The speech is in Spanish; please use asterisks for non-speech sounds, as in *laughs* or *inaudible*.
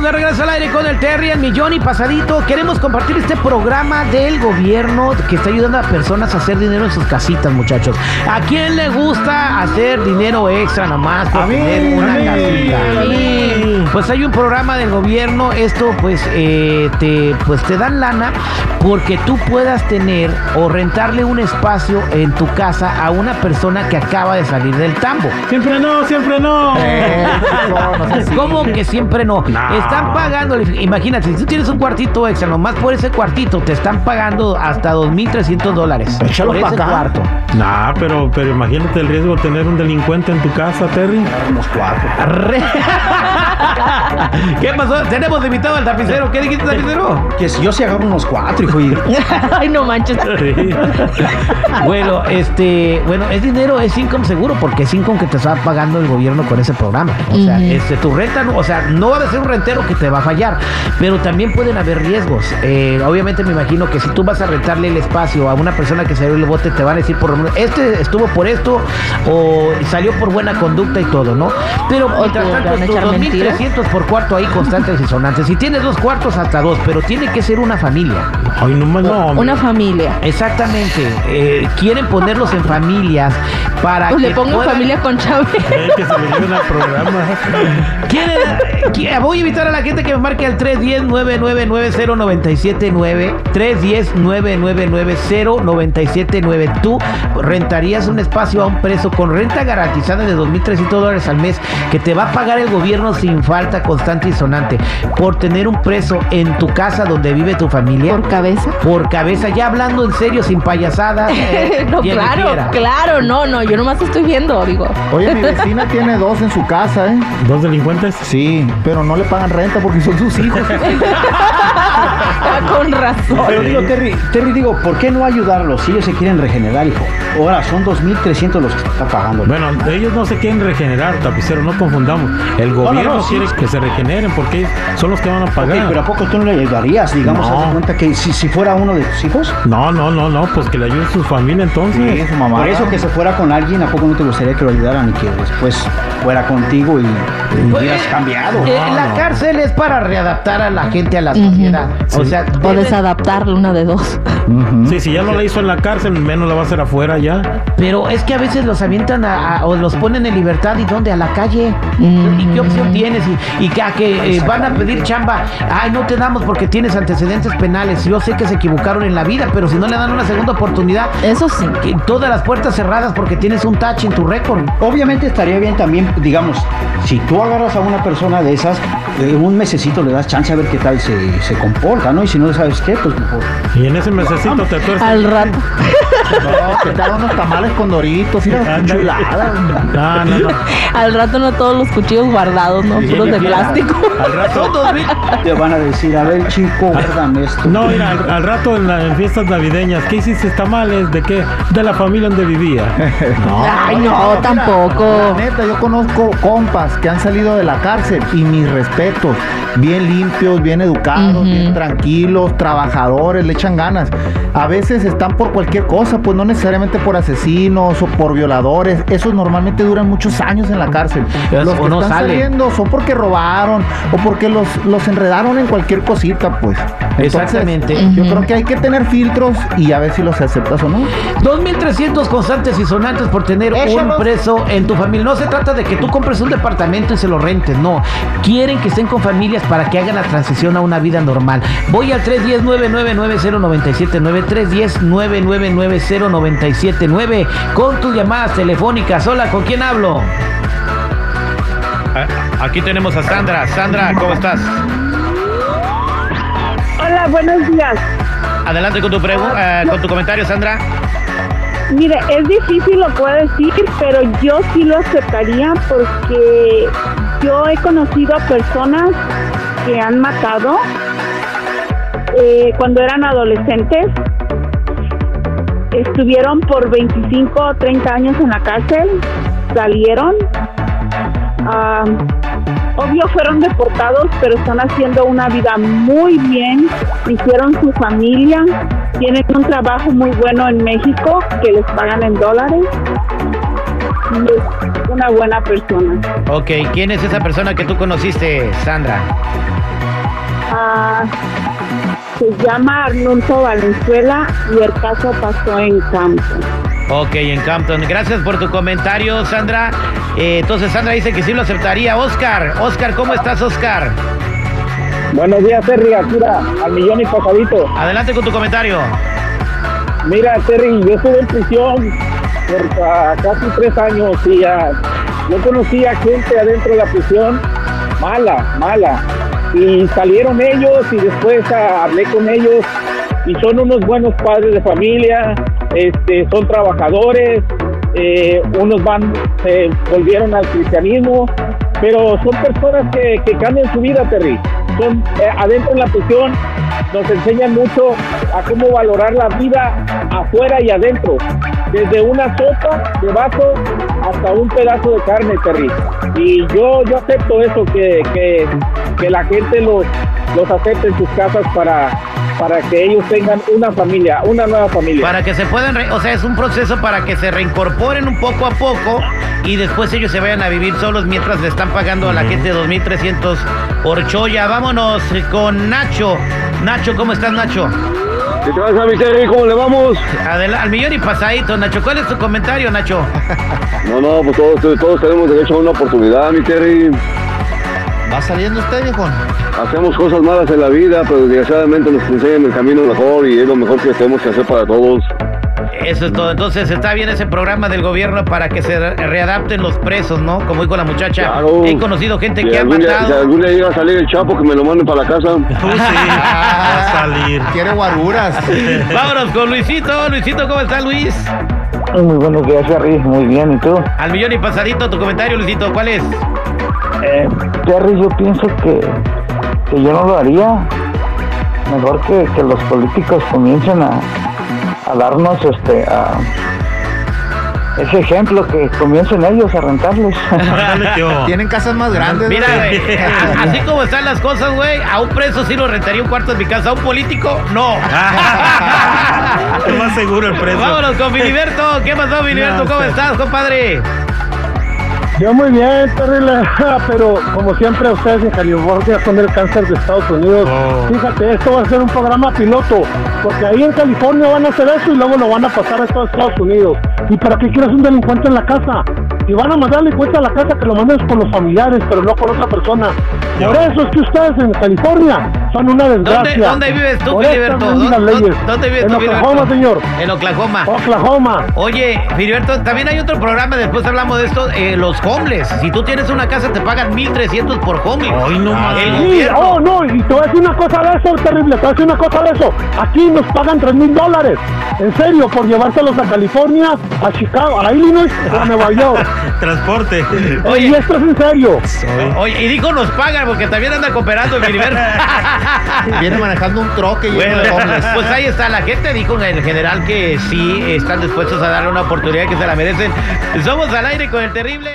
Estamos de regreso al aire con el Terry, el millón y pasadito. Queremos compartir este programa del gobierno que está ayudando a personas a hacer dinero en sus casitas, muchachos. ¿A quién le gusta hacer dinero extra nomás por A mí, tener una a mí, casita? a mí. Pues hay un programa del gobierno, esto pues eh, te pues te dan lana porque tú puedas tener o rentarle un espacio en tu casa a una persona que acaba de salir del tambo. Siempre no, siempre no. Eh, no, no sé si- ¿Cómo que siempre no? No. Están pagando, imagínate, si tú tienes un cuartito extra, nomás por ese cuartito te están pagando hasta 2.300 dólares. Échalo por pa' ese acá. cuarto. Nah, pero, pero imagínate el riesgo de tener un delincuente en tu casa, Terry. Unos cuatro. *laughs* ¿Qué pasó? Tenemos invitado al tapicero. ¿Qué dijiste, tapicero? Que si yo sí agarro unos cuatro, hijo. Y... *laughs* Ay, no manches. Bueno, este, bueno, es dinero, es income seguro, porque es income que te está pagando el gobierno con ese programa. O sea, este, tu renta, o sea, no va a ser un rentero que te va a fallar, pero también pueden haber riesgos. Eh, obviamente me imagino que si tú vas a rentarle el espacio a una persona que salió el bote, te van a decir por lo menos, este estuvo por esto o salió por buena conducta y todo, ¿no? Pero mientras tanto, tus mentiras. 2.300 por cuarto ahí constantes y sonantes. Si tienes dos cuartos, hasta dos, pero tiene que ser una familia. Ay, no más no. hombre. Una familia. Exactamente. Eh, quieren ponerlos en familias para Pues que le pongo puedan- familia con Chávez. *laughs* Eh, que se le lleven al programa. Quieren- qui- voy a invitar a la gente que me marque al 310-999-0979. 310-999-0979. Tú rentarías un espacio a un precio con renta garantizada de 2.300 dólares al mes que te va a pagar el gobierno sin falta constante y sonante por tener un preso en tu casa donde vive tu familia. Por cabeza. Por cabeza, ya hablando en serio, sin payasadas. *laughs* eh, no, claro, claro, no, no, yo nomás estoy viendo, digo. Oye, mi *laughs* vecina tiene dos en su casa, ¿eh? ¿Dos delincuentes? Sí, pero no le pagan renta porque son sus hijos. *laughs* Ah, con razón. Pero digo, Terry, Terry, digo, ¿por qué no ayudarlos si ellos se quieren regenerar, hijo? Ahora, son 2.300 los que se está pagando. Bueno, ellos no se quieren regenerar, tapicero, no confundamos. El no, gobierno no, sí. quiere que se regeneren porque son los que van a pagar. pero ¿a poco tú no le ayudarías? Digamos, No. haz de cuenta que si, si fuera uno de tus hijos, No, no, no, no, pues que le ayude su familia entonces. su mamá. por eso que se fuera con alguien, ¿a poco no te gustaría que lo ayudaran y que después fuera contigo y, y Pues, hubieras eh, cambiado? eh, No, la no. cárcel es para readaptar a la gente a la sociedad. O sea, O deben- desadaptarlo, una de dos. Sí, si ya no la hizo en la cárcel, menos la va a hacer afuera ya. pero es que a veces los avientan a- a- o los ponen en libertad y dónde a la calle. ¿Y qué opción tienes? Y, y que, a que eh, van a pedir chamba. Ay, no te damos porque tienes antecedentes penales. Yo sé que se equivocaron en la vida, pero si no le dan una segunda oportunidad, Eso sí. que todas las puertas cerradas porque tienes un touch en tu récord. Obviamente estaría bien también, digamos, si tú agarras a una persona de esas, eh, un mesecito le das chance a ver qué tal se, se comporta, ¿no? Y si no sabes qué, pues mejor. Y en ese mesecito te. Al rato. *laughs* No, te hagan unos tamales con doritos, mira, Ándale. chulada. No, no, no. Al rato no todos los cuchillos guardados, ¿no? Puros de plástico. Al rato. Te van a decir, a ver, chico, guárdame esto. No, mira, al, al rato en, la- en fiestas navideñas, ¿qué hiciste tamales? ¿De qué? De la familia donde vivía. *laughs* No. Ay, no, tampoco. la neta, yo conozco compas que han salido de la cárcel y mis respetos. Bien limpios, bien educados, bien tranquilos, trabajadores, le echan ganas. A veces están por cualquier cosa, pues no necesariamente por asesinos o por violadores. Esos normalmente duran muchos años en la cárcel. Es- Los que no están saliendo son porque robaron o porque los, los enredaron en cualquier cosita, pues. Entonces, Exactamente. Yo creo que hay que tener filtros y a ver si los aceptas o no. 2.300 constantes y sonantes por tener Échalos. un preso en tu familia. No se trata de que tú compres un departamento y se lo rentes, no. Quieren que estén con familias para que hagan la transición a una vida normal. Voy al 310-999-0979, 310-999-0979 con tus llamadas telefónicas. Hola, ¿con quién hablo? Aquí tenemos a Sandra. Sandra, ¿cómo estás? Hola, buenos días. Adelante con tu, pregu- eh, con tu comentario, Sandra. Mire, es difícil lo puedo decir, pero yo sí lo aceptaría porque yo he conocido a personas que han matado eh, cuando eran adolescentes. Estuvieron por 25 o 30 años en la cárcel, salieron. Ah, obvio fueron deportados, pero están haciendo una vida muy bien, hicieron su familia, tienen un trabajo muy bueno en México que les pagan en dólares. es una buena persona. Ok, ¿quién es esa persona que tú conociste, Sandra? Ah, se llama Arnulfo Valenzuela y el caso pasó en Campos. Ok, en Campton. Gracias por tu comentario, Sandra. Eh, entonces, Sandra dice que sí lo aceptaría. Oscar, Oscar, ¿cómo estás, Oscar? Buenos días, Terry. Mira, al millón y pasadito. Adelante con tu comentario. Mira, Terry, yo estuve en prisión por ah, casi tres años y ah, yo conocía gente adentro de la prisión mala, mala. Y salieron ellos y después hablé con ellos y son unos buenos padres de familia, este, son trabajadores, eh, unos van, se volvieron al cristianismo, pero son personas que, que cambian su vida, Terry. Eh, adentro en la prisión nos enseñan mucho a cómo valorar la vida afuera y adentro, desde una sopa de vaso hasta un pedazo de carne, Terry. Y yo yo acepto eso, que, que, que la gente los, los acepte en sus casas para, para que ellos tengan una familia, una nueva familia. Para que se puedan, re- o sea, es un proceso para que se reincorporen un poco a poco y después ellos se vayan a vivir solos mientras le están pagando a la gente 2.300 por choya. Vámonos con Nacho. Nacho, ¿cómo estás, Nacho? ¿Qué te pasa, mi Terry? ¿Cómo le vamos? Adela- al millón y pasadito, Nacho. ¿Cuál es tu comentario, Nacho? No, no, pues todos, todos tenemos derecho a una oportunidad, mi Terry. ¿Va saliendo usted, viejón? Hacemos cosas malas en la vida, pero desgraciadamente nos enseñan el camino mejor y es lo mejor que tenemos que hacer para todos. Eso es todo. Entonces está bien ese programa del gobierno para que se re- readapten los presos, ¿no? Como dijo la muchacha. Claro. He conocido gente Si que ha día, si matado. algún día llega a salir el Chapo, que me lo manden para la casa. Tú sí, va a salir. Quiere guaruras. *laughs* Vámonos con Luisito. Luisito, ¿cómo está Luis? Muy buenos días, Terry. Muy bien, ¿y tú? Al millón y pasadito, tu comentario, Luisito, ¿cuál es? Eh, Terry, yo pienso que, que yo no lo haría. Mejor que, que los políticos comiencen a, a darnos este a, ese ejemplo, que comiencen ellos a rentarles. *laughs* Tienen casas más grandes. Mira, ¿no? güey, a- *laughs* así como están las cosas, güey, a un preso sí lo rentaría un cuarto en mi casa, a un político, no. *laughs* Es más seguro el precio. Vámonos con Filiberto. ¿Qué pasó, Filiberto? ¿Cómo estás, compadre? Yo muy bien, *laughs* pero como siempre ustedes en California son del cáncer de Estados Unidos. Oh. Fíjate, esto va a ser un programa piloto, porque ahí en California van a hacer eso y luego lo van a pasar a todos Estados Unidos. ¿Y para qué quieres un delincuente en la casa? Si van a mandar delincuente a la casa, que lo mandes con los familiares, pero no con otra persona. Por eso es que ustedes en California son una desgracia. dónde vives tú, Filiberto? ¿Dónde- leyes. dónde vives En tú, Oklahoma, Filiberto? señor. En Oklahoma. Oklahoma. Oye, Filiberto, también hay otro programa, después hablamos de esto, eh, los homeless. Si tú tienes una casa, te pagan 1.300 por homeless. Ay, no más. Sí, oh no, y te voy a decir una cosa de eso, terrible, te voy a decir una cosa de eso. Aquí nos pagan 3 mil dólares, en serio, por llevárselos a California, a Chicago, a Illinois o a Nueva York. *laughs* Transporte. Oye. Y esto es en serio. Oye, y dijo nos pagan porque también anda cooperando Filiberto. *laughs* Viene manejando un troque y Bueno, de homeless. pues ahí está. La gente dijo en general que sí están dispuestos a darle una oportunidad que se la merecen. Somos al aire con el terrible.